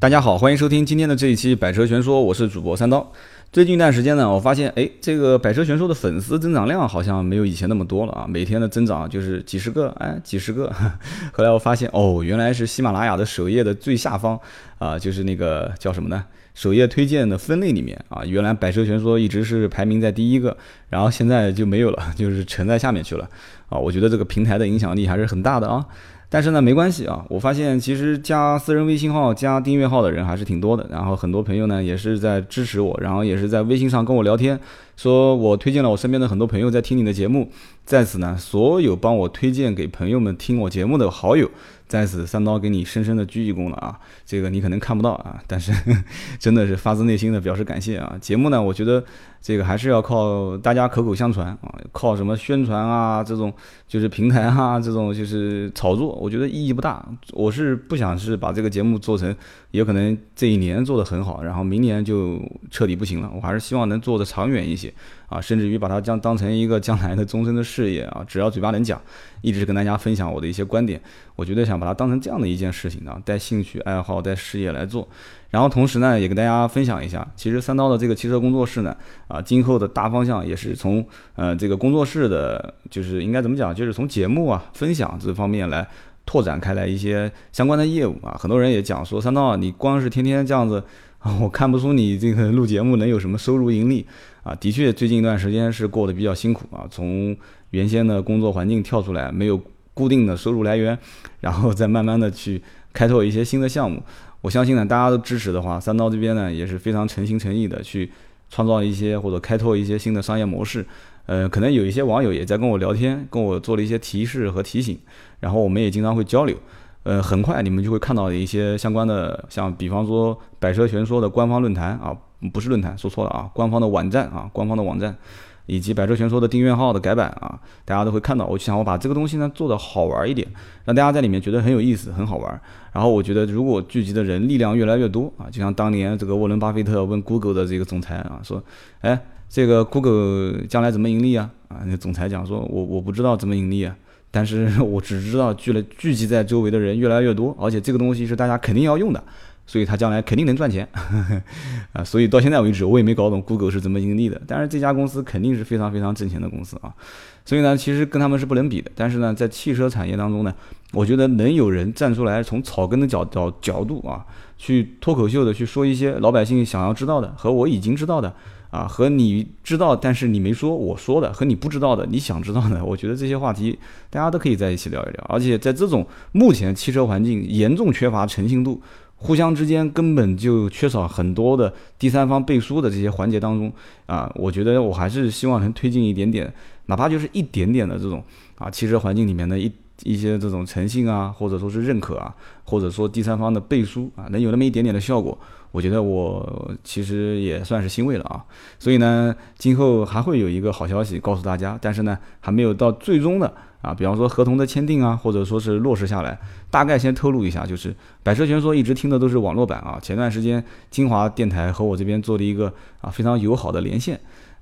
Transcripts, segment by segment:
大家好，欢迎收听今天的这一期《百车全说》，我是主播三刀。最近一段时间呢，我发现，哎，这个《百车全说》的粉丝增长量好像没有以前那么多了啊，每天的增长就是几十个，哎，几十个。后来我发现，哦，原来是喜马拉雅的首页的最下方啊，就是那个叫什么呢？首页推荐的分类里面啊，原来《百车全说》一直是排名在第一个，然后现在就没有了，就是沉在下面去了啊。我觉得这个平台的影响力还是很大的啊。但是呢，没关系啊。我发现其实加私人微信号、加订阅号的人还是挺多的。然后很多朋友呢也是在支持我，然后也是在微信上跟我聊天，说我推荐了我身边的很多朋友在听你的节目。在此呢，所有帮我推荐给朋友们听我节目的好友。在此，三刀给你深深的鞠一躬了啊！这个你可能看不到啊，但是 真的是发自内心的表示感谢啊！节目呢，我觉得这个还是要靠大家口口相传啊，靠什么宣传啊，这种就是平台啊，这种就是炒作，我觉得意义不大。我是不想是把这个节目做成，有可能这一年做得很好，然后明年就彻底不行了。我还是希望能做得长远一些。啊，甚至于把它将当成一个将来的终身的事业啊，只要嘴巴能讲，一直跟大家分享我的一些观点，我觉得想把它当成这样的一件事情啊，带兴趣爱好带事业来做。然后同时呢，也跟大家分享一下，其实三刀的这个汽车工作室呢，啊，今后的大方向也是从呃这个工作室的，就是应该怎么讲，就是从节目啊分享这方面来拓展开来一些相关的业务啊。很多人也讲说，三刀你光是天天这样子。我看不出你这个录节目能有什么收入盈利啊！的确，最近一段时间是过得比较辛苦啊。从原先的工作环境跳出来，没有固定的收入来源，然后再慢慢的去开拓一些新的项目。我相信呢，大家都支持的话，三刀这边呢也是非常诚心诚意的去创造一些或者开拓一些新的商业模式。呃，可能有一些网友也在跟我聊天，跟我做了一些提示和提醒，然后我们也经常会交流。呃，很快你们就会看到一些相关的，像比方说百车全说的官方论坛啊，不是论坛，说错了啊，官方的网站啊，官方的网站，以及百车全说的订阅号的改版啊，大家都会看到。我就想我把这个东西呢做得好玩一点，让大家在里面觉得很有意思，很好玩。然后我觉得如果聚集的人力量越来越多啊，就像当年这个沃伦巴菲特问 Google 的这个总裁啊，说，哎，这个 Google 将来怎么盈利啊？啊，那总裁讲说，我我不知道怎么盈利啊。但是我只知道聚了聚集在周围的人越来越多，而且这个东西是大家肯定要用的，所以它将来肯定能赚钱 啊！所以到现在为止，我也没搞懂 Google 是怎么盈利的。但是这家公司肯定是非常非常挣钱的公司啊！所以呢，其实跟他们是不能比的。但是呢，在汽车产业当中呢，我觉得能有人站出来从草根的角角角度啊，去脱口秀的去说一些老百姓想要知道的和我已经知道的。啊，和你知道，但是你没说，我说的和你不知道的，你想知道的，我觉得这些话题大家都可以在一起聊一聊。而且在这种目前汽车环境严重缺乏诚信度，互相之间根本就缺少很多的第三方背书的这些环节当中，啊，我觉得我还是希望能推进一点点，哪怕就是一点点的这种啊，汽车环境里面的一一些这种诚信啊，或者说是认可啊，或者说第三方的背书啊，能有那么一点点的效果。我觉得我其实也算是欣慰了啊，所以呢，今后还会有一个好消息告诉大家，但是呢，还没有到最终的啊，比方说合同的签订啊，或者说是落实下来，大概先透露一下，就是百车全说一直听的都是网络版啊，前段时间金华电台和我这边做了一个啊非常友好的连线，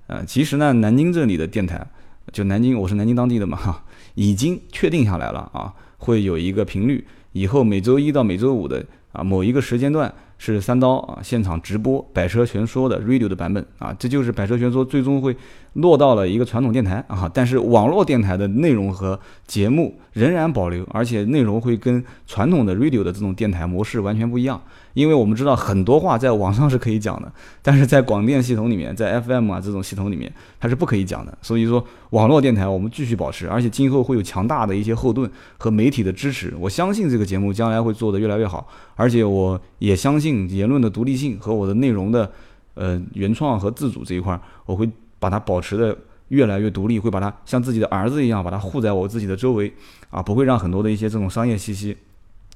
呃，其实呢，南京这里的电台，就南京，我是南京当地的嘛哈，已经确定下来了啊，会有一个频率，以后每周一到每周五的啊某一个时间段。是三刀啊，现场直播《百车全说》的 radio 的版本啊，这就是《百车全说》最终会落到了一个传统电台啊，但是网络电台的内容和节目仍然保留，而且内容会跟传统的 radio 的这种电台模式完全不一样。因为我们知道很多话在网上是可以讲的，但是在广电系统里面，在 FM 啊这种系统里面，它是不可以讲的。所以说，网络电台我们继续保持，而且今后会有强大的一些后盾和媒体的支持。我相信这个节目将来会做得越来越好，而且我也相信言论的独立性和我的内容的呃原创和自主这一块，我会把它保持的越来越独立，会把它像自己的儿子一样把它护在我自己的周围啊，不会让很多的一些这种商业气息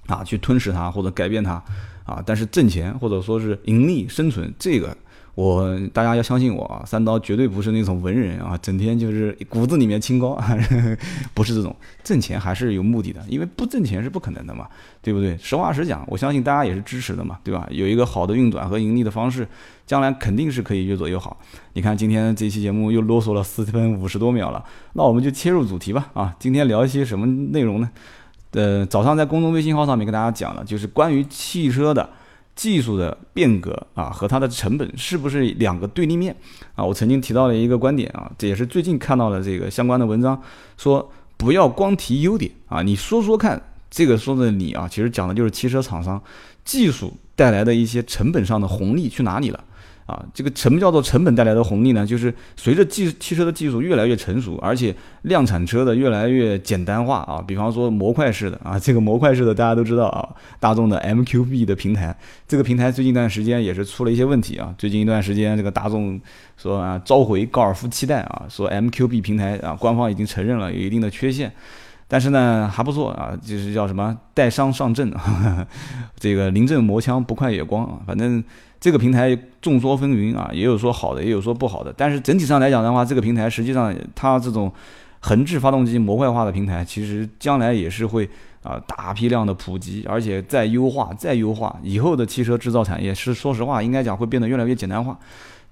啊去吞噬它或者改变它。啊，但是挣钱或者说是盈利生存，这个我大家要相信我啊，三刀绝对不是那种文人啊，整天就是骨子里面清高，不是这种挣钱还是有目的的，因为不挣钱是不可能的嘛，对不对？实话实讲，我相信大家也是支持的嘛，对吧？有一个好的运转和盈利的方式，将来肯定是可以越做越好。你看今天这期节目又啰嗦了四分五十多秒了，那我们就切入主题吧。啊，今天聊一些什么内容呢？呃，早上在公众微信号上面跟大家讲了，就是关于汽车的技术的变革啊和它的成本是不是两个对立面啊？我曾经提到了一个观点啊，这也是最近看到了这个相关的文章，说不要光提优点啊，你说说看，这个说的你啊，其实讲的就是汽车厂商技术带来的一些成本上的红利去哪里了。啊，这个什么叫做成本带来的红利呢？就是随着技汽车的技术越来越成熟，而且量产车的越来越简单化啊，比方说模块式的啊，这个模块式的大家都知道啊，大众的 MQB 的平台，这个平台最近一段时间也是出了一些问题啊。最近一段时间，这个大众说啊，召回高尔夫七代啊，说 MQB 平台啊，官方已经承认了有一定的缺陷，但是呢还不错啊，就是叫什么带伤上阵，这个临阵磨枪不快也光啊，反正。这个平台众说纷纭啊，也有说好的，也有说不好的。但是整体上来讲的话，这个平台实际上它这种横置发动机模块化的平台，其实将来也是会啊大批量的普及，而且再优化、再优化，以后的汽车制造产业是说实话，应该讲会变得越来越简单化。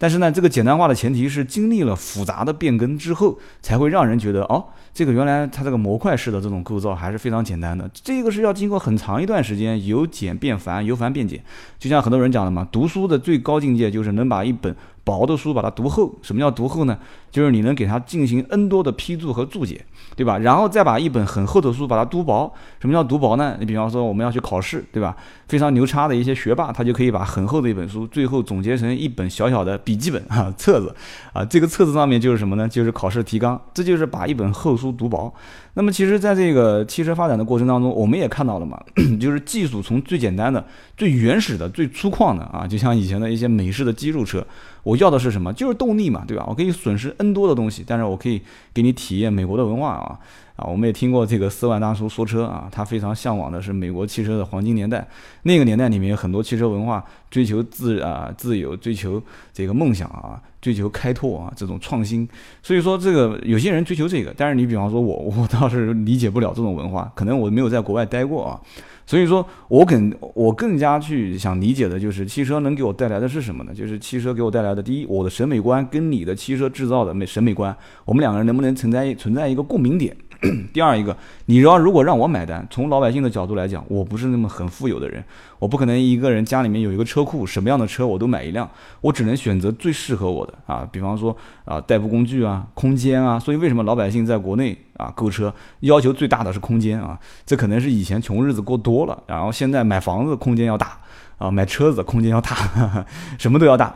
但是呢，这个简单化的前提是经历了复杂的变更之后，才会让人觉得哦。这个原来它这个模块式的这种构造还是非常简单的，这个是要经过很长一段时间由简变繁，由繁变简。就像很多人讲的嘛，读书的最高境界就是能把一本薄的书把它读厚。什么叫读厚呢？就是你能给它进行 N 多的批注和注解，对吧？然后再把一本很厚的书把它读薄。什么叫读薄呢？你比方说我们要去考试，对吧？非常牛叉的一些学霸，他就可以把很厚的一本书最后总结成一本小小的笔记本啊册子啊。这个册子上面就是什么呢？就是考试提纲。这就是把一本厚书读薄。那么其实，在这个汽车发展的过程当中，我们也看到了嘛，就是技术从最简单的、最原始的、最粗犷的啊，就像以前的一些美式的肌肉车，我要的是什么？就是动力嘛，对吧？我可以损失 N 多的东西，但是我可以给你体验美国的文化啊。啊，我们也听过这个四万大叔说车啊，他非常向往的是美国汽车的黄金年代。那个年代里面有很多汽车文化，追求自啊自由，追求这个梦想啊，追求开拓啊这种创新。所以说这个有些人追求这个，但是你比方说我，我倒是理解不了这种文化，可能我没有在国外待过啊。所以说我更我更加去想理解的就是汽车能给我带来的是什么呢？就是汽车给我带来的第一，我的审美观跟你的汽车制造的美审美观，我们两个人能不能存在存在一个共鸣点？第二一个，你要如果让我买单，从老百姓的角度来讲，我不是那么很富有的人，我不可能一个人家里面有一个车库，什么样的车我都买一辆，我只能选择最适合我的啊。比方说啊，代步工具啊，空间啊，所以为什么老百姓在国内啊购车要求最大的是空间啊？这可能是以前穷日子过多了，然后现在买房子空间要大啊，买车子空间要大，什么都要大，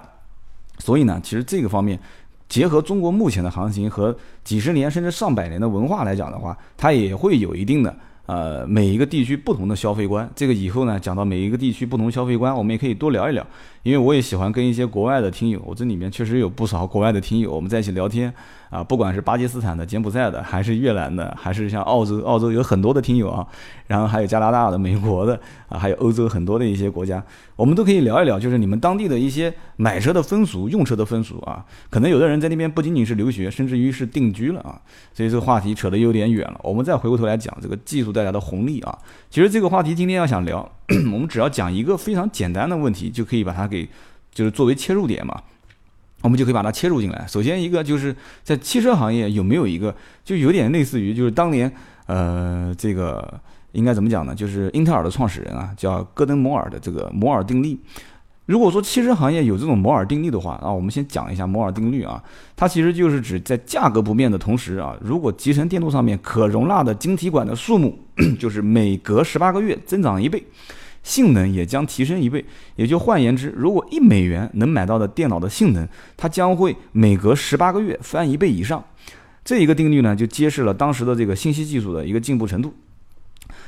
所以呢，其实这个方面。结合中国目前的行情和几十年甚至上百年的文化来讲的话，它也会有一定的呃每一个地区不同的消费观。这个以后呢讲到每一个地区不同消费观，我们也可以多聊一聊。因为我也喜欢跟一些国外的听友，我这里面确实有不少国外的听友，我们在一起聊天啊，不管是巴基斯坦的、柬埔寨的，还是越南的，还是像澳洲，澳洲有很多的听友啊，然后还有加拿大的、美国的啊，还有欧洲很多的一些国家，我们都可以聊一聊，就是你们当地的一些买车的风俗、用车的风俗啊，可能有的人在那边不仅仅是留学，甚至于是定居了啊，所以这个话题扯得有点远了，我们再回过头来讲这个技术带来的红利啊，其实这个话题今天要想聊。我们只要讲一个非常简单的问题，就可以把它给，就是作为切入点嘛，我们就可以把它切入进来。首先一个就是在汽车行业有没有一个，就有点类似于就是当年，呃，这个应该怎么讲呢？就是英特尔的创始人啊，叫戈登摩尔的这个摩尔定律。如果说汽车行业有这种摩尔定律的话啊，我们先讲一下摩尔定律啊，它其实就是指在价格不变的同时啊，如果集成电路上面可容纳的晶体管的数目，就是每隔十八个月增长一倍，性能也将提升一倍。也就换言之，如果一美元能买到的电脑的性能，它将会每隔十八个月翻一倍以上。这一个定律呢，就揭示了当时的这个信息技术的一个进步程度。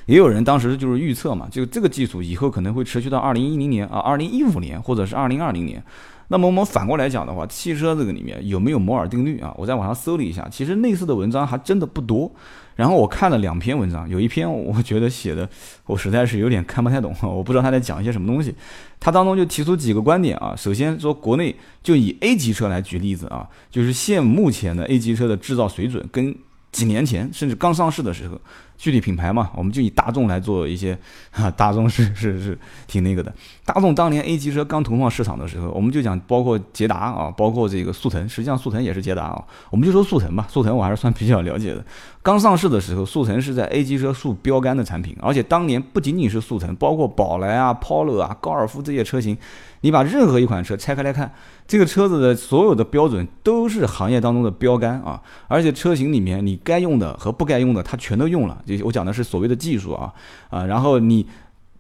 也有人当时就是预测嘛，就这个技术以后可能会持续到二零一零年啊，二零一五年或者是二零二零年。那么我们反过来讲的话，汽车这个里面有没有摩尔定律啊？我在网上搜了一下，其实类似的文章还真的不多。然后我看了两篇文章，有一篇我觉得写的我实在是有点看不太懂，我不知道他在讲一些什么东西。他当中就提出几个观点啊，首先说国内就以 A 级车来举例子啊，就是现目前的 A 级车的制造水准跟。几年前，甚至刚上市的时候，具体品牌嘛，我们就以大众来做一些，哈，大众是是是挺那个的。大众当年 A 级车刚投放市场的时候，我们就讲包括捷达啊，包括这个速腾，实际上速腾也是捷达啊，我们就说速腾吧，速腾我还是算比较了解的。刚上市的时候，速腾是在 A 级车树标杆的产品，而且当年不仅仅是速腾，包括宝来啊、Polo 啊、高尔夫这些车型，你把任何一款车拆开来看，这个车子的所有的标准都是行业当中的标杆啊，而且车型里面你该用的和不该用的，它全都用了。就我讲的是所谓的技术啊啊，然后你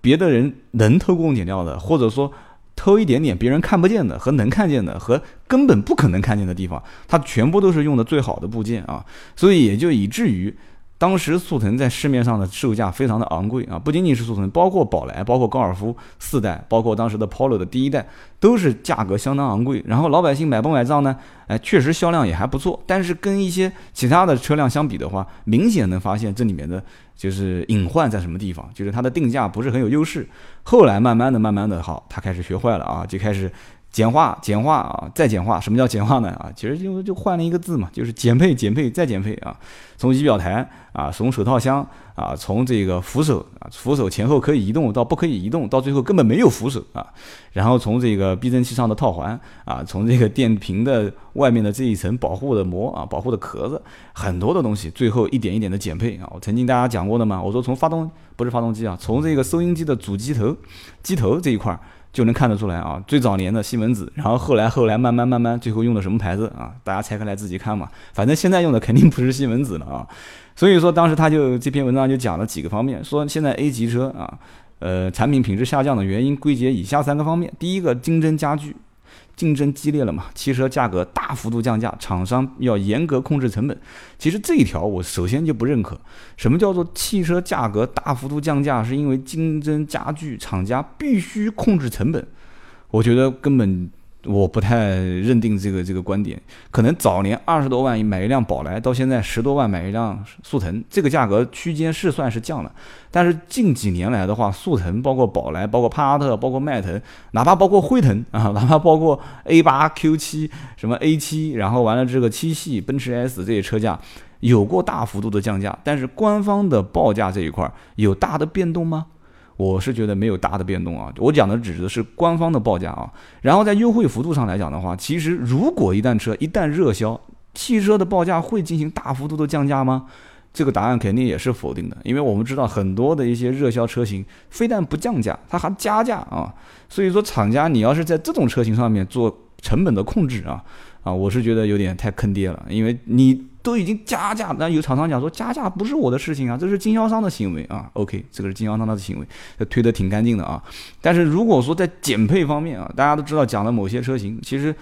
别的人能偷工减料的，或者说偷一点点别人看不见的和能看见的和根本不可能看见的地方，它全部都是用的最好的部件啊，所以也就以至于。当时速腾在市面上的售价非常的昂贵啊，不仅仅是速腾，包括宝来，包括高尔夫四代，包括当时的 Polo 的第一代，都是价格相当昂贵。然后老百姓买不买账呢？哎，确实销量也还不错，但是跟一些其他的车辆相比的话，明显能发现这里面的就是隐患在什么地方，就是它的定价不是很有优势。后来慢慢的、慢慢的，好，他开始学坏了啊，就开始。简化，简化啊，再简化。什么叫简化呢？啊，其实就就换了一个字嘛，就是减配，减配，再减配啊。从仪表台啊，从手套箱啊，从这个扶手啊，扶手前后可以移动到不可以移动，到最后根本没有扶手啊。然后从这个避震器上的套环啊，从这个电瓶的外面的这一层保护的膜啊，保护的壳子，很多的东西，最后一点一点的减配啊。我曾经大家讲过的嘛，我说从发动不是发动机啊，从这个收音机的主机头机头这一块儿。就能看得出来啊，最早年的西门子，然后后来后来慢慢慢慢，最后用的什么牌子啊？大家拆开来自己看嘛。反正现在用的肯定不是西门子了啊。所以说当时他就这篇文章就讲了几个方面，说现在 A 级车啊，呃，产品品质下降的原因归结以下三个方面：第一个，竞争加剧。竞争激烈了嘛？汽车价格大幅度降价，厂商要严格控制成本。其实这一条我首先就不认可。什么叫做汽车价格大幅度降价？是因为竞争加剧，厂家必须控制成本。我觉得根本。我不太认定这个这个观点，可能早年二十多万买一辆宝来，到现在十多万买一辆速腾，这个价格区间是算是降了。但是近几年来的话，速腾包括宝来，包括帕萨特，包括迈腾，哪怕包括辉腾啊，哪怕包括 A 八、Q 七、什么 A 七，然后完了这个七系、奔驰 S 这些车价有过大幅度的降价，但是官方的报价这一块有大的变动吗？我是觉得没有大的变动啊，我讲的指的是官方的报价啊。然后在优惠幅度上来讲的话，其实如果一旦车一旦热销，汽车的报价会进行大幅度的降价吗？这个答案肯定也是否定的，因为我们知道很多的一些热销车型，非但不降价，它还加价啊。所以说厂家你要是在这种车型上面做成本的控制啊，啊，我是觉得有点太坑爹了，因为你。都已经加价，那有厂商讲说加价不是我的事情啊，这是经销商的行为啊。OK，这个是经销商的行为，推得挺干净的啊。但是如果说在减配方面啊，大家都知道讲的某些车型，其实。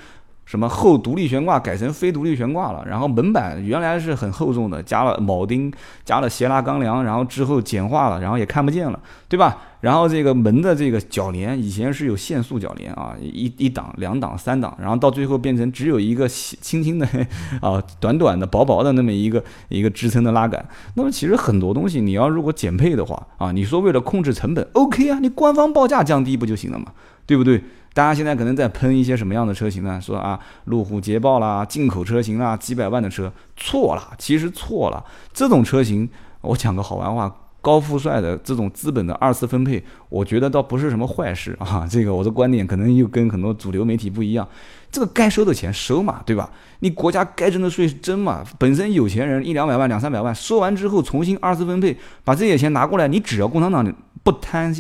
什么后独立悬挂改成非独立悬挂了，然后门板原来是很厚重的，加了铆钉，加了斜拉钢梁，然后之后简化了，然后也看不见了，对吧？然后这个门的这个铰链以前是有限速铰链啊，一一档、两档、三档，然后到最后变成只有一个轻轻的啊、短短的、薄薄的那么一个一个支撑的拉杆。那么其实很多东西你要如果减配的话啊，你说为了控制成本，OK 啊，你官方报价降低不就行了嘛，对不对？大家现在可能在喷一些什么样的车型呢？说啊，路虎捷豹啦，进口车型啦，几百万的车，错了，其实错了。这种车型，我讲个好玩话，高富帅的这种资本的二次分配，我觉得倒不是什么坏事 啊。这个我的观点可能又跟很多主流媒体不一样。这个该收的钱收嘛，对吧？你国家该征的税是征嘛。本身有钱人一两百万、两三百万，收完之后重新二次分配，把这些钱拿过来，你只要共产党不贪。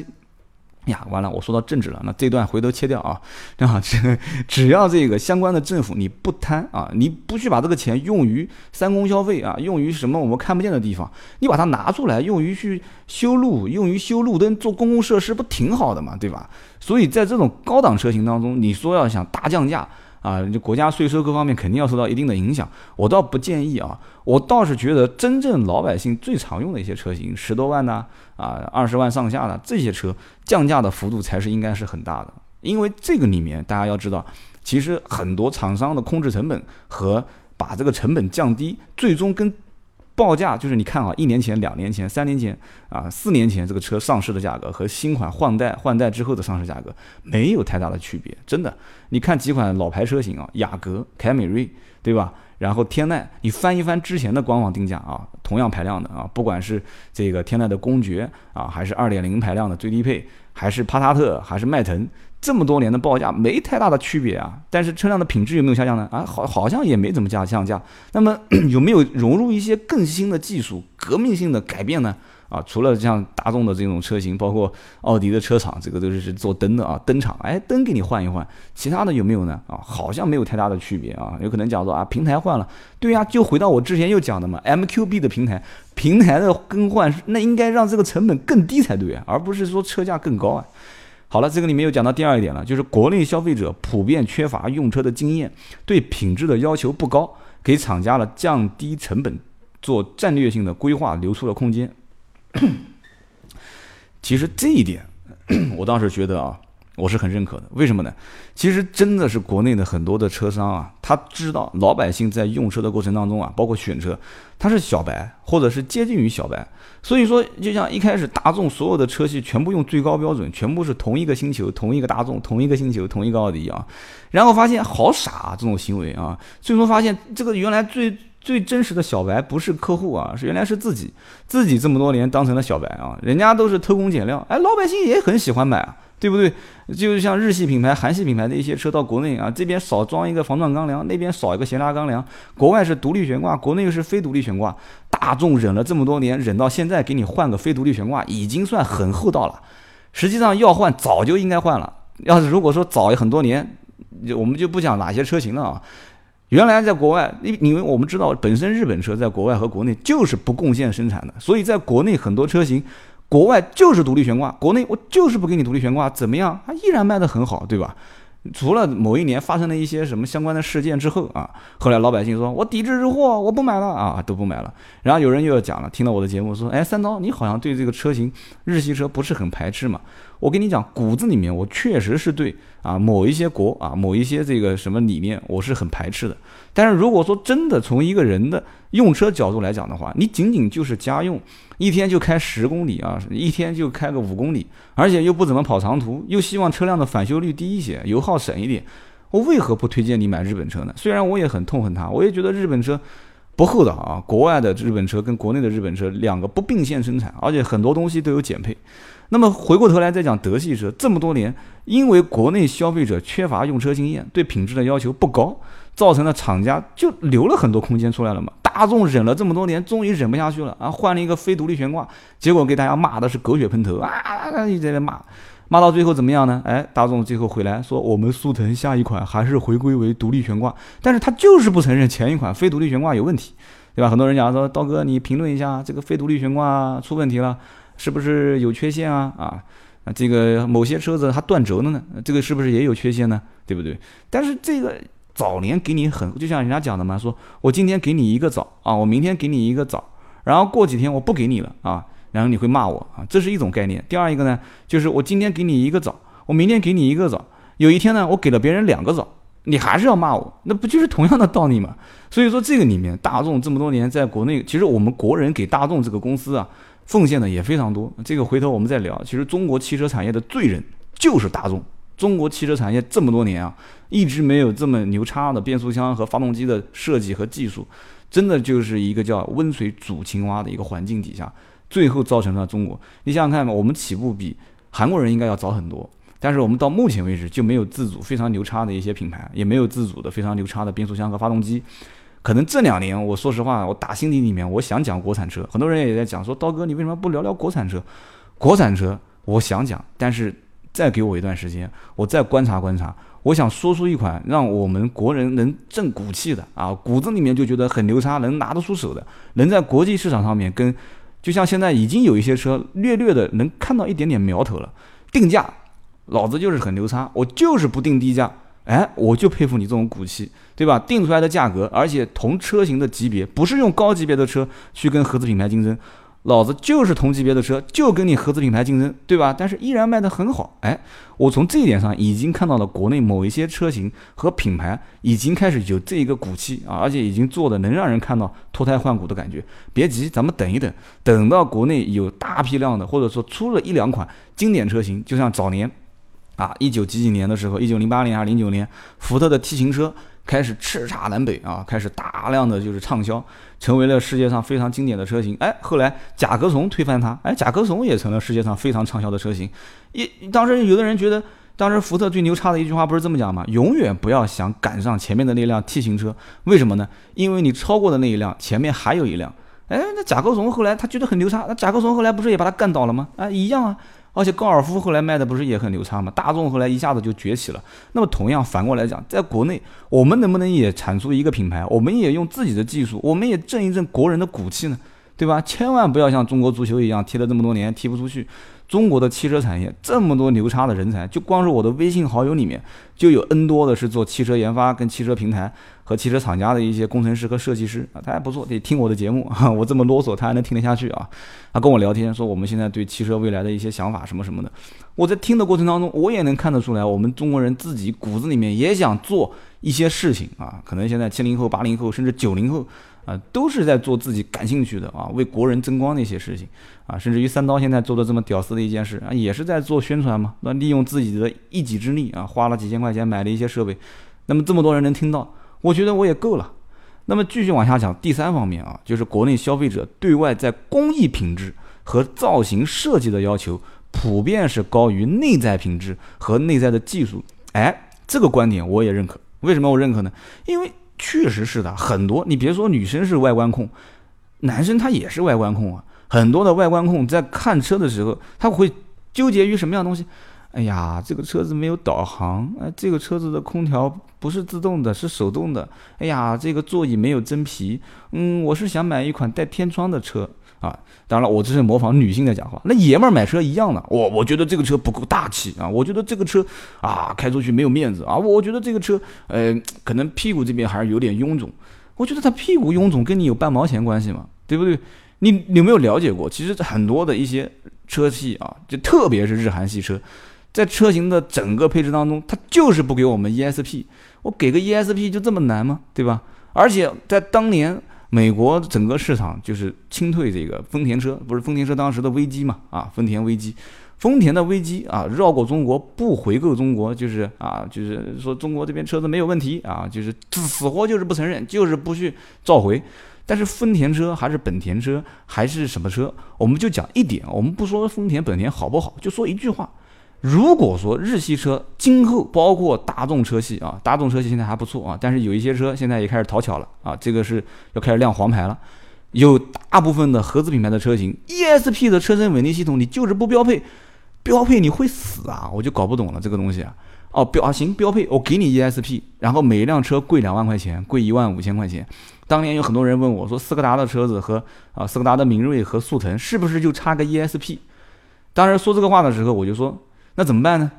呀，完了，我说到政治了，那这段回头切掉啊。啊，这只要这个相关的政府你不贪啊，你不去把这个钱用于三公消费啊，用于什么我们看不见的地方，你把它拿出来用于去修路，用于修路灯、做公共设施，不挺好的嘛，对吧？所以在这种高档车型当中，你说要想大降价。啊，就国家税收各方面肯定要受到一定的影响，我倒不建议啊，我倒是觉得真正老百姓最常用的一些车型，十多万呢，啊，二十万上下的这些车，降价的幅度才是应该是很大的，因为这个里面大家要知道，其实很多厂商的控制成本和把这个成本降低，最终跟。报价就是你看啊，一年前、两年前、三年前啊、四年前这个车上市的价格和新款换代换代之后的上市价格没有太大的区别，真的。你看几款老牌车型啊，雅阁、凯美瑞，对吧？然后天籁，你翻一翻之前的官网定价啊，同样排量的啊，不管是这个天籁的公爵啊，还是二点零排量的最低配，还是帕萨特，还是迈腾，这么多年的报价没太大的区别啊。但是车辆的品质有没有下降呢？啊，好，好像也没怎么降降价。那么 有没有融入一些更新的技术、革命性的改变呢？啊，除了像大众的这种车型，包括奥迪的车厂，这个都是是做灯的啊，灯厂，哎，灯给你换一换，其他的有没有呢？啊，好像没有太大的区别啊，有可能讲说啊，平台换了，对呀，就回到我之前又讲的嘛，MQB 的平台，平台的更换，那应该让这个成本更低才对啊，而不是说车价更高啊。好了，这个里面又讲到第二一点了，就是国内消费者普遍缺乏用车的经验，对品质的要求不高，给厂家了降低成本、做战略性的规划留出了空间。其实这一点，我当时觉得啊，我是很认可的。为什么呢？其实真的是国内的很多的车商啊，他知道老百姓在用车的过程当中啊，包括选车，他是小白或者是接近于小白。所以说，就像一开始大众所有的车系全部用最高标准，全部是同一个星球、同一个大众、同一个星球、同一个奥迪啊，然后发现好傻啊，这种行为啊，最终发现这个原来最。最真实的小白不是客户啊，是原来是自己，自己这么多年当成了小白啊，人家都是偷工减料，哎，老百姓也很喜欢买啊，对不对？就是像日系品牌、韩系品牌的一些车到国内啊，这边少装一个防撞钢梁，那边少一个斜拉钢梁，国外是独立悬挂，国内又是非独立悬挂，大众忍了这么多年，忍到现在给你换个非独立悬挂，已经算很厚道了。实际上要换早就应该换了，要是如果说早很多年，我们就不讲哪些车型了啊。原来在国外，因因为我们知道，本身日本车在国外和国内就是不贡献生产的，所以在国内很多车型，国外就是独立悬挂，国内我就是不给你独立悬挂，怎么样？它依然卖得很好，对吧？除了某一年发生了一些什么相关的事件之后啊，后来老百姓说我抵制日货，我不买了啊，都不买了。然后有人又要讲了，听到我的节目说，哎，三刀，你好像对这个车型日系车不是很排斥嘛？我跟你讲，骨子里面我确实是对啊某一些国啊某一些这个什么理念我是很排斥的。但是如果说真的从一个人的用车角度来讲的话，你仅仅就是家用，一天就开十公里啊，一天就开个五公里，而且又不怎么跑长途，又希望车辆的返修率低一些，油耗省一点，我为何不推荐你买日本车呢？虽然我也很痛恨它，我也觉得日本车不厚道啊，国外的日本车跟国内的日本车两个不并线生产，而且很多东西都有减配。那么回过头来再讲德系车，这么多年，因为国内消费者缺乏用车经验，对品质的要求不高，造成了厂家就留了很多空间出来了嘛。大众忍了这么多年，终于忍不下去了啊，换了一个非独立悬挂，结果给大家骂的是狗血喷头啊啊，一直在骂，骂到最后怎么样呢？哎，大众最后回来说，我们速腾下一款还是回归为独立悬挂，但是他就是不承认前一款非独立悬挂有问题，对吧？很多人讲说，刀哥你评论一下这个非独立悬挂出问题了。是不是有缺陷啊？啊，啊，这个某些车子它断轴了呢，这个是不是也有缺陷呢？对不对？但是这个早年给你很，就像人家讲的嘛，说我今天给你一个早啊，我明天给你一个早，然后过几天我不给你了啊，然后你会骂我啊，这是一种概念。第二一个呢，就是我今天给你一个早，我明天给你一个早，有一天呢，我给了别人两个早，你还是要骂我，那不就是同样的道理吗？所以说这个里面，大众这么多年在国内，其实我们国人给大众这个公司啊。奉献的也非常多，这个回头我们再聊。其实中国汽车产业的罪人就是大众。中国汽车产业这么多年啊，一直没有这么牛叉的变速箱和发动机的设计和技术，真的就是一个叫温水煮青蛙的一个环境底下，最后造成了中国。你想想看吧，我们起步比韩国人应该要早很多，但是我们到目前为止就没有自主非常牛叉的一些品牌，也没有自主的非常牛叉的变速箱和发动机。可能这两年，我说实话，我打心底里面我想讲国产车，很多人也在讲说，刀哥你为什么不聊聊国产车？国产车我想讲，但是再给我一段时间，我再观察观察，我想说出一款让我们国人能振骨气的啊，骨子里面就觉得很牛叉，能拿得出手的，能在国际市场上面跟，就像现在已经有一些车略略的能看到一点点苗头了，定价，老子就是很牛叉，我就是不定低价。哎，我就佩服你这种骨气，对吧？定出来的价格，而且同车型的级别，不是用高级别的车去跟合资品牌竞争，老子就是同级别的车就跟你合资品牌竞争，对吧？但是依然卖得很好。哎，我从这一点上已经看到了国内某一些车型和品牌已经开始有这一个骨气啊，而且已经做的能让人看到脱胎换骨的感觉。别急，咱们等一等，等到国内有大批量的，或者说出了一两款经典车型，就像早年。啊，一九几几年的时候，一九零八年还是零九年，福特的 T 型车开始叱咤南北啊，开始大量的就是畅销，成为了世界上非常经典的车型。哎，后来甲壳虫推翻它，哎，甲壳虫也成了世界上非常畅销的车型。一当时有的人觉得，当时福特最牛叉的一句话不是这么讲吗？永远不要想赶上前面的那辆 T 型车，为什么呢？因为你超过的那一辆，前面还有一辆。哎，那甲壳虫后来他觉得很牛叉，那甲壳虫后来不是也把他干倒了吗？啊，一样啊。而且高尔夫后来卖的不是也很牛叉吗？大众后来一下子就崛起了。那么同样反过来讲，在国内，我们能不能也产出一个品牌？我们也用自己的技术，我们也振一振国人的骨气呢？对吧？千万不要像中国足球一样踢了这么多年踢不出去。中国的汽车产业这么多牛叉的人才，就光是我的微信好友里面就有 N 多的是做汽车研发跟汽车平台和汽车厂家的一些工程师和设计师啊，他还不错，得听我的节目，我这么啰嗦他还能听得下去啊。他跟我聊天说我们现在对汽车未来的一些想法什么什么的，我在听的过程当中，我也能看得出来，我们中国人自己骨子里面也想做一些事情啊，可能现在七零后、八零后甚至九零后。啊，都是在做自己感兴趣的啊，为国人争光的一些事情啊，甚至于三刀现在做的这么屌丝的一件事啊，也是在做宣传嘛。那利用自己的一己之力啊，花了几千块钱买了一些设备，那么这么多人能听到，我觉得我也够了。那么继续往下讲，第三方面啊，就是国内消费者对外在工艺品质和造型设计的要求，普遍是高于内在品质和内在的技术。哎，这个观点我也认可。为什么我认可呢？因为。确实是的，很多你别说女生是外观控，男生他也是外观控啊。很多的外观控在看车的时候，他会纠结于什么样的东西？哎呀，这个车子没有导航，哎，这个车子的空调不是自动的，是手动的。哎呀，这个座椅没有真皮，嗯，我是想买一款带天窗的车。啊，当然了，我这是模仿女性在讲话。那爷们儿买车一样的，我我觉得这个车不够大气啊，我觉得这个车啊开出去没有面子啊，我觉得这个车呃可能屁股这边还是有点臃肿。我觉得他屁股臃肿跟你有半毛钱关系吗？对不对？你有没有了解过？其实很多的一些车系啊，就特别是日韩系车，在车型的整个配置当中，它就是不给我们 ESP。我给个 ESP 就这么难吗？对吧？而且在当年。美国整个市场就是清退这个丰田车，不是丰田车当时的危机嘛？啊，丰田危机，丰田的危机啊，绕过中国不回购中国，就是啊，就是说中国这边车子没有问题啊，就是死活就是不承认，就是不去召回。但是丰田车还是本田车还是什么车，我们就讲一点，我们不说丰田本田好不好，就说一句话。如果说日系车今后包括大众车系啊，大众车系现在还不错啊，但是有一些车现在也开始讨巧了啊，这个是要开始亮黄牌了。有大部分的合资品牌的车型，ESP 的车身稳定系统你就是不标配，标配你会死啊！我就搞不懂了这个东西啊。哦，标啊行标配，我给你 ESP，然后每一辆车贵两万块钱，贵一万五千块钱。当年有很多人问我说，斯柯达的车子和啊斯柯达的明锐和速腾是不是就差个 ESP？当时说这个话的时候，我就说。那怎么办呢？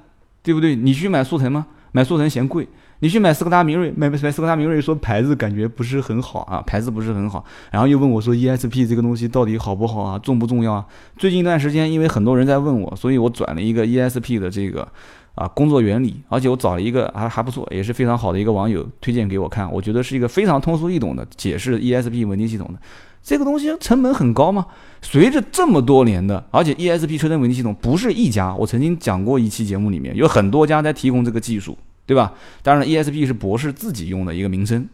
对不对？你去买速腾吗？买速腾嫌贵。你去买斯柯达明锐，买买斯柯达明锐说牌子感觉不是很好啊，牌子不是很好。然后又问我说 ESP 这个东西到底好不好啊，重不重要啊？最近一段时间，因为很多人在问我，所以我转了一个 ESP 的这个啊工作原理，而且我找了一个还还不错，也是非常好的一个网友推荐给我看，我觉得是一个非常通俗易懂的解释 ESP 稳定系统的。这个东西成本很高吗？随着这么多年的，而且 ESP 车身稳定系统不是一家，我曾经讲过一期节目，里面有很多家在提供这个技术，对吧？当然，ESP 是博士自己用的一个名称，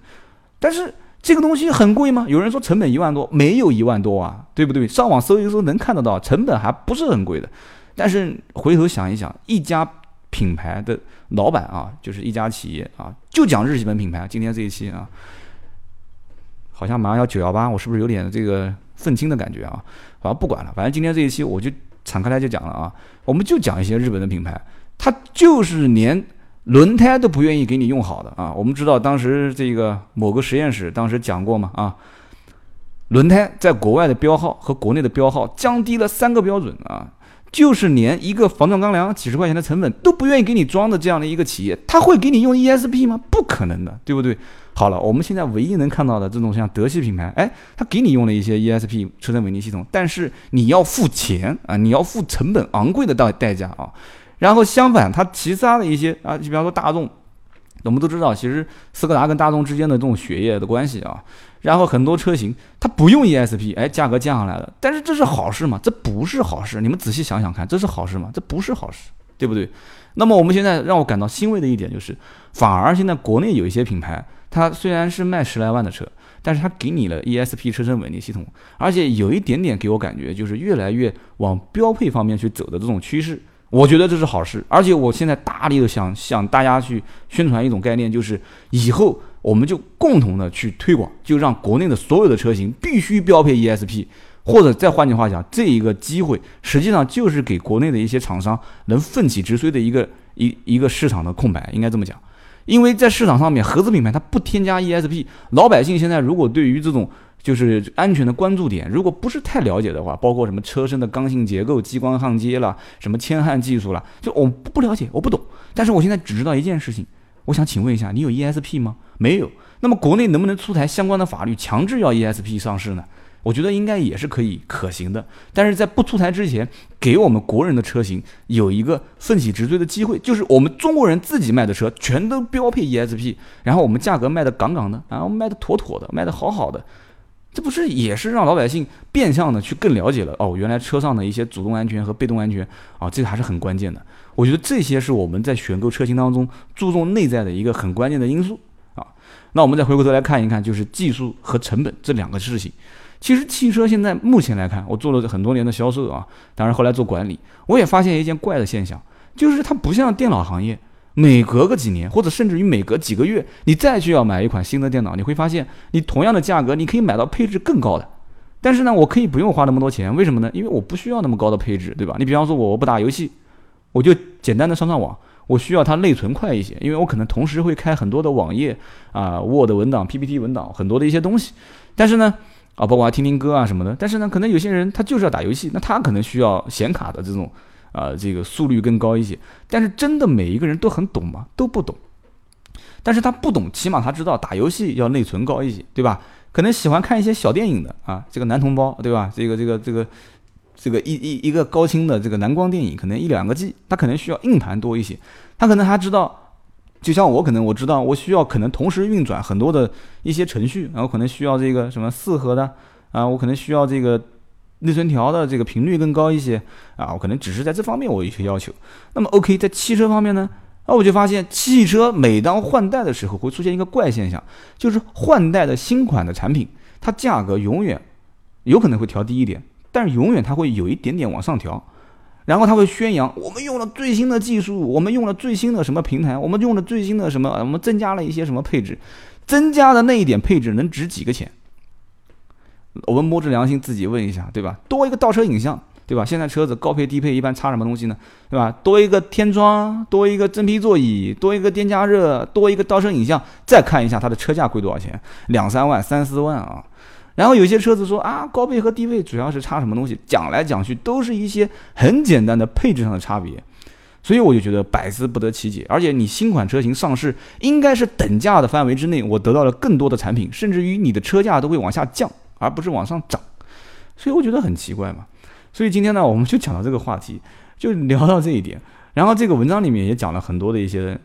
但是这个东西很贵吗？有人说成本一万多，没有一万多啊，对不对？上网搜一搜能看得到，成本还不是很贵的。但是回头想一想，一家品牌的老板啊，就是一家企业啊，就讲日系本品牌。今天这一期啊。好像马上要九幺八，我是不是有点这个愤青的感觉啊？反正不管了，反正今天这一期我就敞开来就讲了啊，我们就讲一些日本的品牌，它就是连轮胎都不愿意给你用好的啊。我们知道当时这个某个实验室当时讲过嘛啊，轮胎在国外的标号和国内的标号降低了三个标准啊，就是连一个防撞钢梁几十块钱的成本都不愿意给你装的这样的一个企业，他会给你用 ESP 吗？不可能的，对不对？好了，我们现在唯一能看到的这种像德系品牌，哎，他给你用了一些 ESP 车身稳定系统，但是你要付钱啊，你要付成本昂贵的代代价啊。然后相反，它其他的一些啊，就比方说大众，我们都知道，其实斯柯达跟大众之间的这种血液的关系啊。然后很多车型它不用 ESP，哎，价格降下来了。但是这是好事吗？这不是好事。你们仔细想想看，这是好事吗？这不是好事，对不对？那么我们现在让我感到欣慰的一点就是，反而现在国内有一些品牌。它虽然是卖十来万的车，但是它给你了 ESP 车身稳定系统，而且有一点点给我感觉就是越来越往标配方面去走的这种趋势。我觉得这是好事，而且我现在大力的想向大家去宣传一种概念，就是以后我们就共同的去推广，就让国内的所有的车型必须标配 ESP。或者再换句话讲，这一个机会实际上就是给国内的一些厂商能奋起直追的一个一一个市场的空白，应该这么讲。因为在市场上面，合资品牌它不添加 ESP，老百姓现在如果对于这种就是安全的关注点，如果不是太了解的话，包括什么车身的刚性结构、激光焊接啦，什么铅焊技术啦，就我不了解，我不懂。但是我现在只知道一件事情，我想请问一下，你有 ESP 吗？没有。那么国内能不能出台相关的法律，强制要 ESP 上市呢？我觉得应该也是可以可行的，但是在不出台之前，给我们国人的车型有一个奋起直追的机会，就是我们中国人自己卖的车全都标配 ESP，然后我们价格卖的杠杠的，然后卖的妥妥的，卖的好好的，这不是也是让老百姓变相的去更了解了哦，原来车上的一些主动安全和被动安全啊，这个还是很关键的。我觉得这些是我们在选购车型当中注重内在的一个很关键的因素啊。那我们再回过头来看一看，就是技术和成本这两个事情。其实汽车现在目前来看，我做了很多年的销售啊，当然后来做管理，我也发现一件怪的现象，就是它不像电脑行业，每隔个几年或者甚至于每隔几个月，你再去要买一款新的电脑，你会发现你同样的价格，你可以买到配置更高的。但是呢，我可以不用花那么多钱，为什么呢？因为我不需要那么高的配置，对吧？你比方说我我不打游戏，我就简单的上上网，我需要它内存快一些，因为我可能同时会开很多的网页啊，Word 文档、PPT 文档，很多的一些东西，但是呢。啊，包括听听歌啊什么的，但是呢，可能有些人他就是要打游戏，那他可能需要显卡的这种，啊，这个速率更高一些。但是真的每一个人都很懂吗？都不懂。但是他不懂，起码他知道打游戏要内存高一些，对吧？可能喜欢看一些小电影的啊，这个男同胞，对吧？这个这个这个这个一一一个高清的这个蓝光电影，可能一两个 G，他可能需要硬盘多一些，他可能还知道。就像我可能我知道我需要可能同时运转很多的一些程序，然后可能需要这个什么四核的啊，我可能需要这个内存条的这个频率更高一些啊，我可能只是在这方面我有些要求。那么 OK，在汽车方面呢，那我就发现汽车每当换代的时候会出现一个怪现象，就是换代的新款的产品，它价格永远有可能会调低一点，但是永远它会有一点点往上调。然后它会宣扬我们用了最新的技术，我们用了最新的什么平台，我们用了最新的什么，我们增加了一些什么配置，增加的那一点配置能值几个钱？我们摸着良心自己问一下，对吧？多一个倒车影像，对吧？现在车子高配低配一般差什么东西呢？对吧？多一个天窗，多一个真皮座椅，多一个电加热，多一个倒车影像，再看一下它的车价贵多少钱？两三万、三四万啊！然后有些车子说啊，高配和低配主要是差什么东西？讲来讲去都是一些很简单的配置上的差别，所以我就觉得百思不得其解。而且你新款车型上市，应该是等价的范围之内，我得到了更多的产品，甚至于你的车价都会往下降，而不是往上涨。所以我觉得很奇怪嘛。所以今天呢，我们就讲到这个话题，就聊到这一点。然后这个文章里面也讲了很多的一些，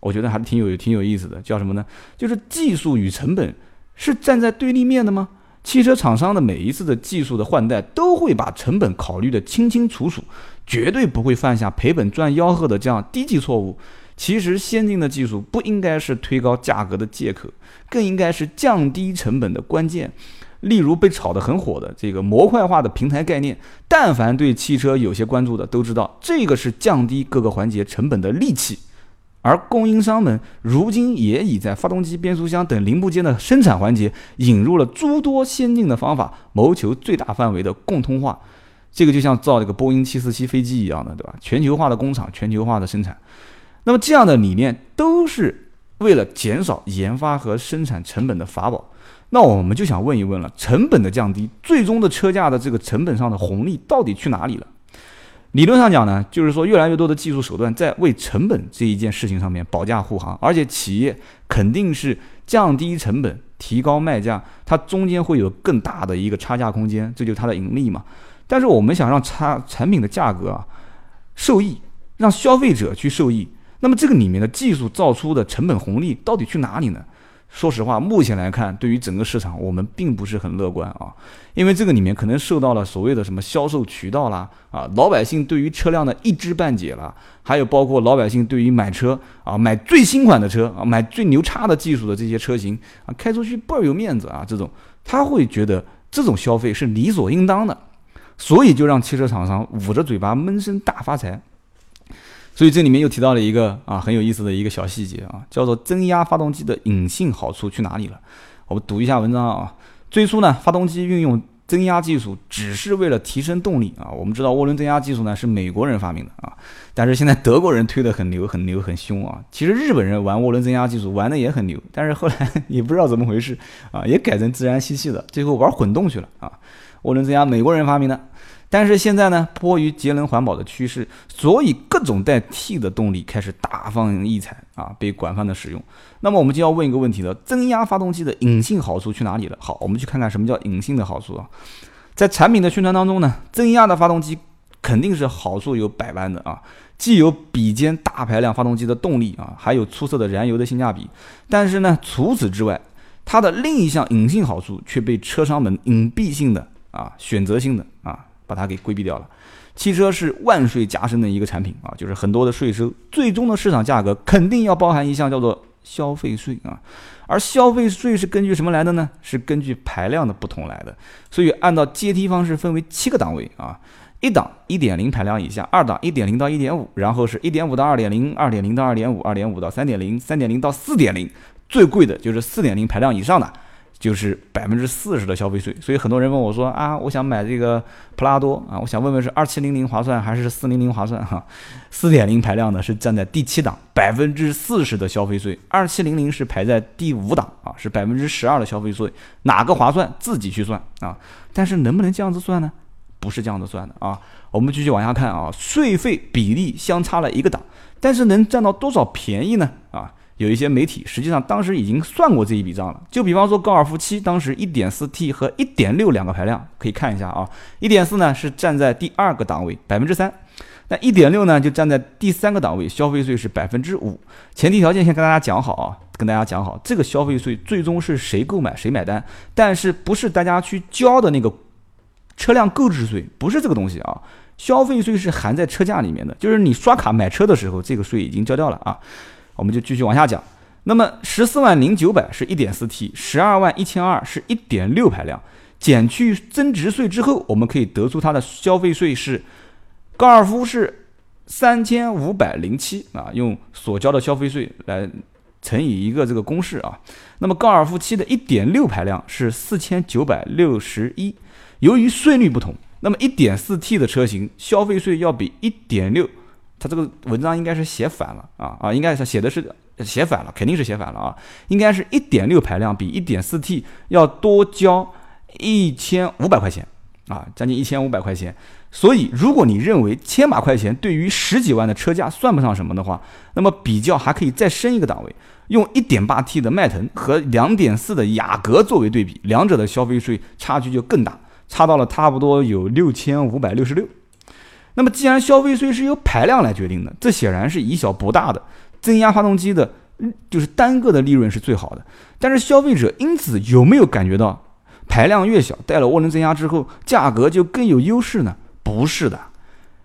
我觉得还挺有挺有意思的，叫什么呢？就是技术与成本。是站在对立面的吗？汽车厂商的每一次的技术的换代，都会把成本考虑的清清楚楚，绝对不会犯下赔本赚吆喝的这样低级错误。其实，先进的技术不应该是推高价格的借口，更应该是降低成本的关键。例如被炒得很火的这个模块化的平台概念，但凡对汽车有些关注的都知道，这个是降低各个环节成本的利器。而供应商们如今也已在发动机、变速箱等零部件的生产环节引入了诸多先进的方法，谋求最大范围的共通化。这个就像造这个波音747飞机一样的，对吧？全球化的工厂，全球化的生产。那么这样的理念都是为了减少研发和生产成本的法宝。那我们就想问一问了：成本的降低，最终的车价的这个成本上的红利到底去哪里了？理论上讲呢，就是说越来越多的技术手段在为成本这一件事情上面保驾护航，而且企业肯定是降低成本、提高卖价，它中间会有更大的一个差价空间，这就是它的盈利嘛。但是我们想让差产品的价格啊受益，让消费者去受益，那么这个里面的技术造出的成本红利到底去哪里呢？说实话，目前来看，对于整个市场，我们并不是很乐观啊，因为这个里面可能受到了所谓的什么销售渠道啦，啊，老百姓对于车辆的一知半解啦，还有包括老百姓对于买车啊，买最新款的车啊，买最牛叉的技术的这些车型啊，开出去倍儿有面子啊，这种他会觉得这种消费是理所应当的，所以就让汽车厂商捂着嘴巴闷声大发财。所以这里面又提到了一个啊很有意思的一个小细节啊，叫做增压发动机的隐性好处去哪里了？我们读一下文章啊。最初呢，发动机运用增压技术只是为了提升动力啊。我们知道涡轮增压技术呢是美国人发明的啊，但是现在德国人推的很牛很牛很凶啊。其实日本人玩涡轮增压技术玩的也很牛，但是后来 也不知道怎么回事啊，也改成自然吸气的，最后玩混动去了啊。涡轮增压美国人发明的。但是现在呢，迫于节能环保的趋势，所以各种带 T 的动力开始大放异彩啊，被广泛的使用。那么我们就要问一个问题了：增压发动机的隐性好处去哪里了？好，我们去看看什么叫隐性的好处啊。在产品的宣传当中呢，增压的发动机肯定是好处有百般的啊，既有比肩大排量发动机的动力啊，还有出色的燃油的性价比。但是呢，除此之外，它的另一项隐性好处却被车商们隐蔽性的啊、选择性的啊。把它给规避掉了。汽车是万税加身的一个产品啊，就是很多的税收，最终的市场价格肯定要包含一项叫做消费税啊。而消费税是根据什么来的呢？是根据排量的不同来的。所以按照阶梯方式分为七个档位啊，一档一点零排量以下，二档一点零到一点五，然后是一点五到二点零，二点零到二点五，二点五到三点零，三点零到四点零，最贵的就是四点零排量以上的。就是百分之四十的消费税，所以很多人问我说啊，我想买这个普拉多啊，我想问问是二七零零划算还是四零零划算哈？四点零排量的是站在第七档，百分之四十的消费税；二七零零是排在第五档啊，是百分之十二的消费税。哪个划算自己去算啊？但是能不能这样子算呢？不是这样子算的啊。我们继续往下看啊，税费比例相差了一个档，但是能占到多少便宜呢？啊？有一些媒体实际上当时已经算过这一笔账了，就比方说高尔夫七当时 1.4T 和1.6两个排量，可以看一下啊，1.4呢是站在第二个档位百分之三，那1.6呢就站在第三个档位，消费税是百分之五。前提条件先跟大家讲好啊，跟大家讲好，这个消费税最终是谁购买谁买单，但是不是大家去交的那个车辆购置税，不是这个东西啊，消费税是含在车价里面的，就是你刷卡买车的时候，这个税已经交掉了啊。我们就继续往下讲。那么十四万零九百是一点四 T，十二万一千二是一点六排量，减去增值税之后，我们可以得出它的消费税是高尔夫是三千五百零七啊，用所交的消费税来乘以一个这个公式啊。那么高尔夫七的一点六排量是四千九百六十一。由于税率不同，那么一点四 T 的车型消费税要比一点六。他这个文章应该是写反了啊啊，应该是写的是写反了，肯定是写反了啊，应该是一点六排量比一点四 T 要多交一千五百块钱啊，将近一千五百块钱。所以，如果你认为千把块钱对于十几万的车价算不上什么的话，那么比较还可以再升一个档位，用一点八 T 的迈腾和两点四的雅阁作为对比，两者的消费税差距就更大，差到了差不多有六千五百六十六。那么，既然消费税是由排量来决定的，这显然是以小博大的。增压发动机的，就是单个的利润是最好的。但是，消费者因此有没有感觉到排量越小，带了涡轮增压之后，价格就更有优势呢？不是的，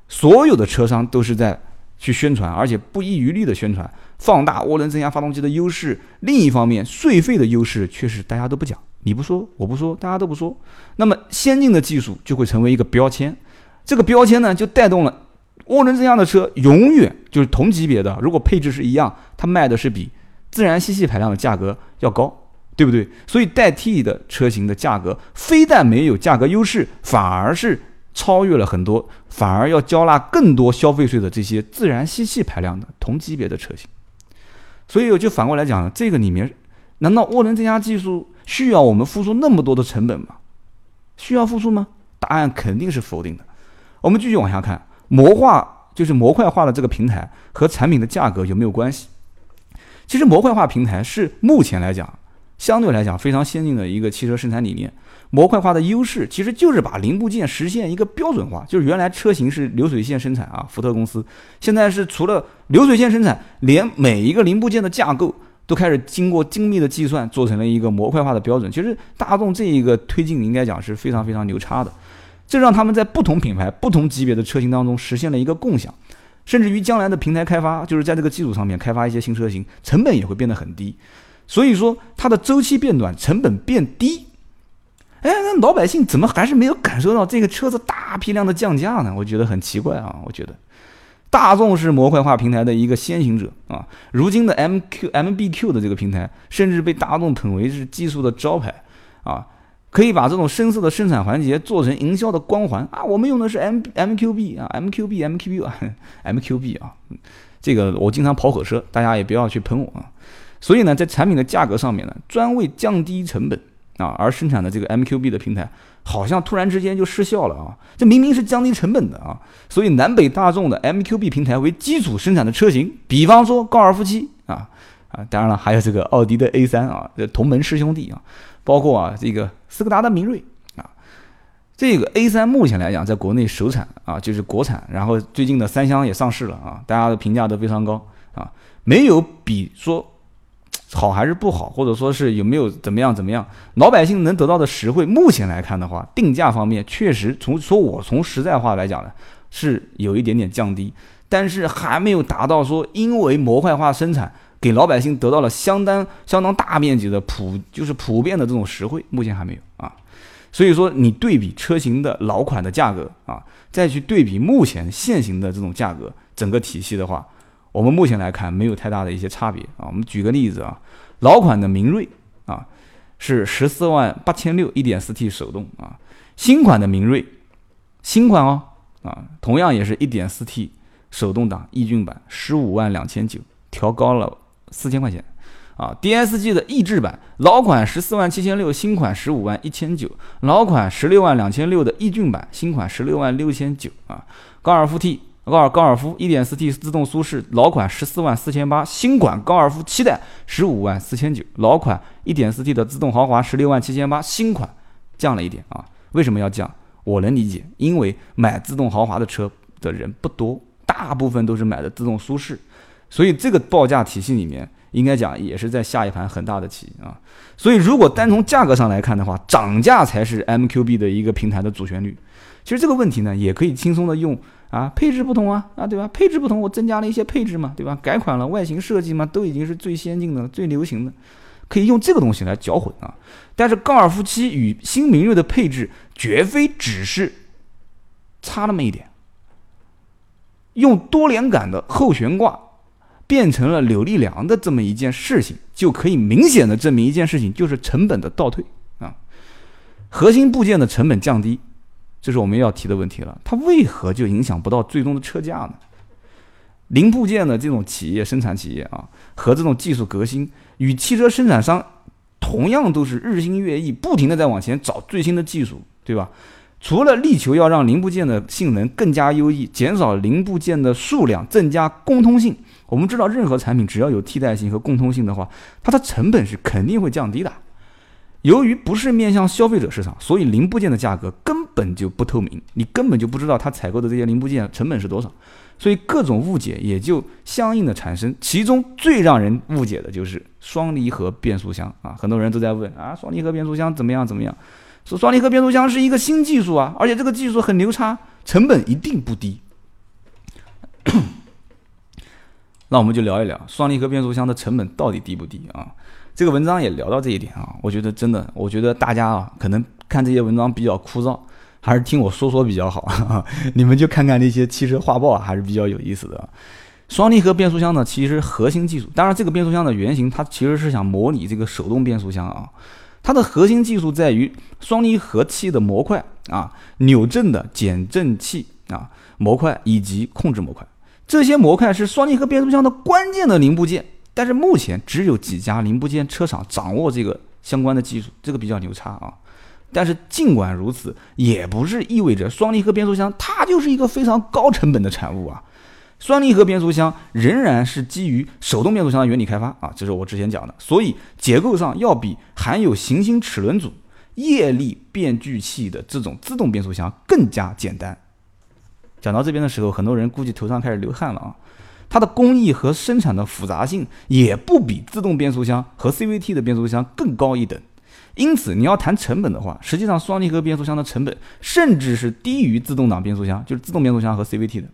所有的车商都是在去宣传，而且不遗余力的宣传，放大涡轮增压发动机的优势。另一方面，税费的优势却是大家都不讲，你不说，我不说，大家都不说。那么，先进的技术就会成为一个标签。这个标签呢，就带动了涡轮增压的车永远就是同级别的，如果配置是一样，它卖的是比自然吸气排量的价格要高，对不对？所以代替的车型的价格非但没有价格优势，反而是超越了很多，反而要交纳更多消费税的这些自然吸气排量的同级别的车型。所以我就反过来讲，这个里面，难道涡轮增压技术需要我们付出那么多的成本吗？需要付出吗？答案肯定是否定的。我们继续往下看，模化就是模块化的这个平台和产品的价格有没有关系？其实模块化平台是目前来讲相对来讲非常先进的一个汽车生产理念。模块化的优势其实就是把零部件实现一个标准化，就是原来车型是流水线生产啊，福特公司现在是除了流水线生产，连每一个零部件的架构都开始经过精密的计算，做成了一个模块化的标准。其实大众这一个推进应该讲是非常非常牛叉的，这让他们在不同品牌、不同级别的车型当中实现了一个共享，甚至于将来的平台开发，就是在这个基础上面开发一些新车型，成本也会变得很低。所以说它的周期变短，成本变低。哎，那老百姓怎么还是没有感受到这个车子大批量的降价呢？我觉得很奇怪啊！我觉得大众是模块化平台的一个先行者啊。如今的 MQ、MBQ 的这个平台，甚至被大众捧为是技术的招牌啊，可以把这种深色的生产环节做成营销的光环啊。我们用的是 M MQB 啊，MQB MQB 啊，MQB 啊，这个我经常跑火车，大家也不要去喷我啊。所以呢，在产品的价格上面呢，专为降低成本。啊，而生产的这个 MQB 的平台好像突然之间就失效了啊！这明明是降低成本的啊！所以南北大众的 MQB 平台为基础生产的车型，比方说高尔夫七啊啊，当然了，还有这个奥迪的 A 三啊，这同门师兄弟啊，包括啊这个斯柯达的明锐啊，这个 A 三目前来讲在国内首产啊，就是国产，然后最近的三厢也上市了啊，大家的评价都非常高啊，没有比说。好还是不好，或者说是有没有怎么样怎么样，老百姓能得到的实惠，目前来看的话，定价方面确实从说我从实在话来讲呢，是有一点点降低，但是还没有达到说因为模块化生产给老百姓得到了相当相当大面积的普就是普遍的这种实惠，目前还没有啊。所以说你对比车型的老款的价格啊，再去对比目前现行的这种价格，整个体系的话。我们目前来看没有太大的一些差别啊。我们举个例子啊，老款的明锐啊是十四万八千六，一点四 T 手动啊。新款的明锐，新款哦啊，同样也是一点四 T 手动挡逸骏版，十五万两千九，调高了四千块钱啊。DSG 的逸致版，老款十四万七千六，新款十五万一千九。老款十六万两千六的逸骏版，新款十六万六千九啊。高尔夫 T。高尔高尔夫 1.4T 自动舒适，老款十四万四千八，新款高尔夫七代十五万四千九，老款 1.4T 的自动豪华十六万七千八，新款降了一点啊？为什么要降？我能理解，因为买自动豪华的车的人不多，大部分都是买的自动舒适，所以这个报价体系里面应该讲也是在下一盘很大的棋啊。所以如果单从价格上来看的话，涨价才是 MQB 的一个平台的主旋律。其实这个问题呢，也可以轻松的用。啊，配置不同啊，啊，对吧？配置不同，我增加了一些配置嘛，对吧？改款了，外形设计嘛，都已经是最先进的、最流行的，可以用这个东西来搅混啊。但是高尔夫七与新明锐的配置绝非只是差那么一点，用多连杆的后悬挂变成了扭力梁的这么一件事情，就可以明显的证明一件事情，就是成本的倒退啊，核心部件的成本降低。这是我们要提的问题了，它为何就影响不到最终的车价呢？零部件的这种企业生产企业啊，和这种技术革新，与汽车生产商同样都是日新月异，不停的在往前找最新的技术，对吧？除了力求要让零部件的性能更加优异，减少零部件的数量，增加共通性，我们知道任何产品只要有替代性和共通性的话，它的成本是肯定会降低的。由于不是面向消费者市场，所以零部件的价格根本就不透明，你根本就不知道它采购的这些零部件成本是多少，所以各种误解也就相应的产生。其中最让人误解的就是双离合变速箱啊，很多人都在问啊，双离合变速箱怎么样怎么样？说双离合变速箱是一个新技术啊，而且这个技术很牛叉，成本一定不低。那我们就聊一聊双离合变速箱的成本到底低不低啊？这个文章也聊到这一点啊，我觉得真的，我觉得大家啊，可能看这些文章比较枯燥，还是听我说说比较好。你们就看看那些汽车画报啊，还是比较有意思的。双离合变速箱呢，其实核心技术，当然这个变速箱的原型，它其实是想模拟这个手动变速箱啊。它的核心技术在于双离合器的模块啊、扭正的减震器啊、模块以及控制模块，这些模块是双离合变速箱的关键的零部件。但是目前只有几家零部件车厂掌握这个相关的技术，这个比较牛叉啊。但是尽管如此，也不是意味着双离合变速箱它就是一个非常高成本的产物啊。双离合变速箱仍然是基于手动变速箱的原理开发啊，这是我之前讲的，所以结构上要比含有行星齿轮组、液力变矩器的这种自动变速箱更加简单。讲到这边的时候，很多人估计头上开始流汗了啊。它的工艺和生产的复杂性也不比自动变速箱和 CVT 的变速箱更高一等。因此，你要谈成本的话，实际上双离合变速箱的成本甚至是低于自动挡变速箱，就是自动变速箱和 CVT 的。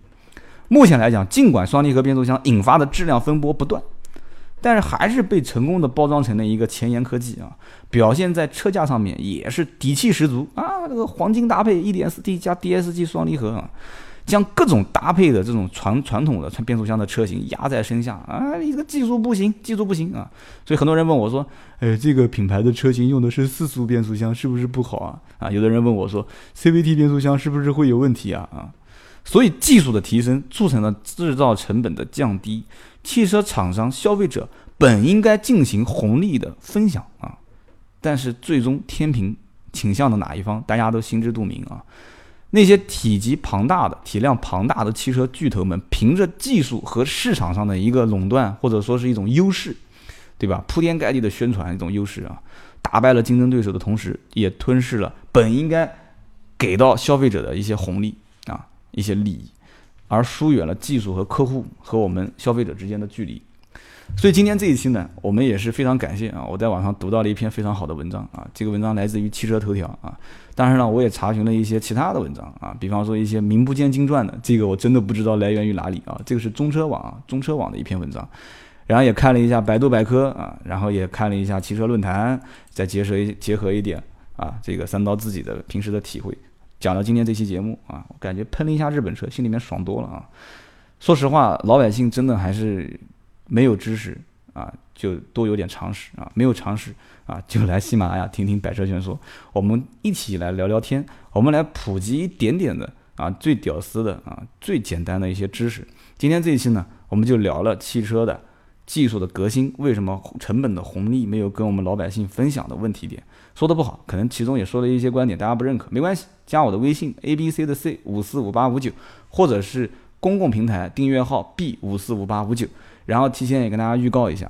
目前来讲，尽管双离合变速箱引发的质量风波不断，但是还是被成功的包装成了一个前沿科技啊，表现在车架上面也是底气十足啊，这个黄金搭配 1.4T 加 DSG 双离合啊。将各种搭配的这种传传统的变速箱的车型压在身下啊！你这个技术不行，技术不行啊！所以很多人问我说：“哎，这个品牌的车型用的是四速变速箱，是不是不好啊？”啊，有的人问我说：“CVT 变速箱是不是会有问题啊？”啊，所以技术的提升促成了制造成本的降低，汽车厂商、消费者本应该进行红利的分享啊，但是最终天平倾向的哪一方，大家都心知肚明啊。那些体积庞大的、体量庞大的汽车巨头们，凭着技术和市场上的一个垄断，或者说是一种优势，对吧？铺天盖地的宣传一种优势啊，打败了竞争对手的同时，也吞噬了本应该给到消费者的一些红利啊、一些利益，而疏远了技术和客户和我们消费者之间的距离。所以今天这一期呢，我们也是非常感谢啊，我在网上读到了一篇非常好的文章啊，这个文章来自于汽车头条啊。当然了，我也查询了一些其他的文章啊，比方说一些名不见经传的，这个我真的不知道来源于哪里啊。这个是中车网，中车网的一篇文章，然后也看了一下百度百科啊，然后也看了一下汽车论坛，再结合一结合一点啊，这个三刀自己的平时的体会，讲到今天这期节目啊，我感觉喷了一下日本车，心里面爽多了啊。说实话，老百姓真的还是没有知识啊，就多有点常识啊，没有常识。啊，就来喜马拉雅听听百车全说，我们一起来聊聊天，我们来普及一点点的啊最屌丝的啊最简单的一些知识。今天这一期呢，我们就聊了汽车的技术的革新，为什么成本的红利没有跟我们老百姓分享的问题点，说的不好，可能其中也说了一些观点大家不认可，没关系，加我的微信 A B C 的 C 五四五八五九，或者是公共平台订阅号 B 五四五八五九，然后提前也跟大家预告一下，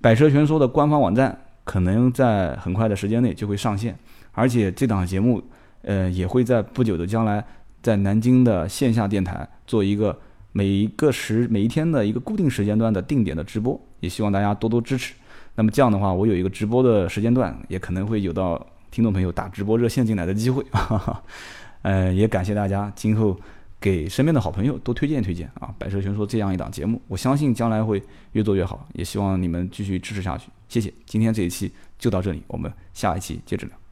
百车全说的官方网站。可能在很快的时间内就会上线，而且这档节目，呃，也会在不久的将来在南京的线下电台做一个每一个时每一天的一个固定时间段的定点的直播，也希望大家多多支持。那么这样的话，我有一个直播的时间段，也可能会有到听众朋友打直播热线进来的机会。呃，也感谢大家今后。给身边的好朋友多推荐推荐啊！百车全说这样一档节目，我相信将来会越做越好，也希望你们继续支持下去。谢谢，今天这一期就到这里，我们下一期接着聊。